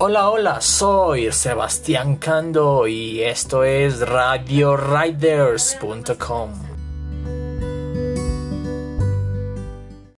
Hola, hola, soy Sebastián Cando y esto es RadioRiders.com.